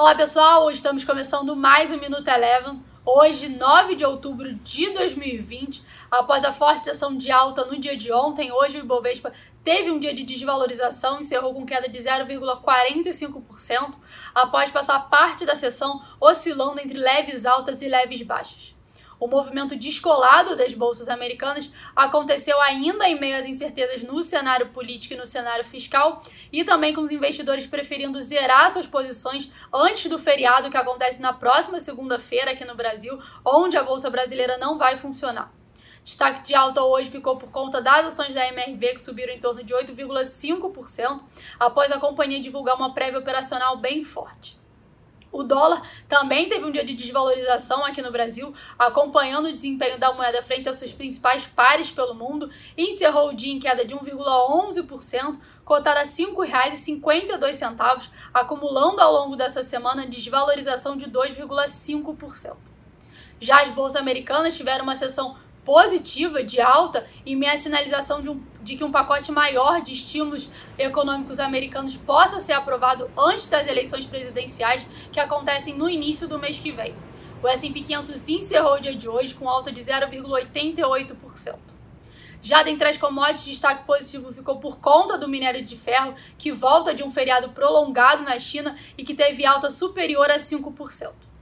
Olá pessoal, hoje estamos começando mais um Minuto Eleven. Hoje, 9 de outubro de 2020, após a forte sessão de alta no dia de ontem, hoje o Ibovespa teve um dia de desvalorização, encerrou com queda de 0,45%, após passar parte da sessão oscilando entre leves altas e leves baixas. O movimento descolado das bolsas americanas aconteceu ainda em meio às incertezas no cenário político e no cenário fiscal, e também com os investidores preferindo zerar suas posições antes do feriado que acontece na próxima segunda-feira aqui no Brasil, onde a bolsa brasileira não vai funcionar. Destaque de alta hoje ficou por conta das ações da MRV, que subiram em torno de 8,5%, após a companhia divulgar uma prévia operacional bem forte. O dólar também teve um dia de desvalorização aqui no Brasil, acompanhando o desempenho da moeda frente aos seus principais pares pelo mundo, encerrou o dia em queda de 1,11%, cotada a R$ 5,52, acumulando ao longo dessa semana desvalorização de 2,5%. Já as bolsas americanas tiveram uma sessão positiva de alta e minha sinalização de, um, de que um pacote maior de estímulos econômicos americanos possa ser aprovado antes das eleições presidenciais que acontecem no início do mês que vem. O S&P 500 encerrou o dia de hoje com alta de 0,88%. Já dentre as commodities, destaque positivo ficou por conta do minério de ferro, que volta de um feriado prolongado na China e que teve alta superior a 5%.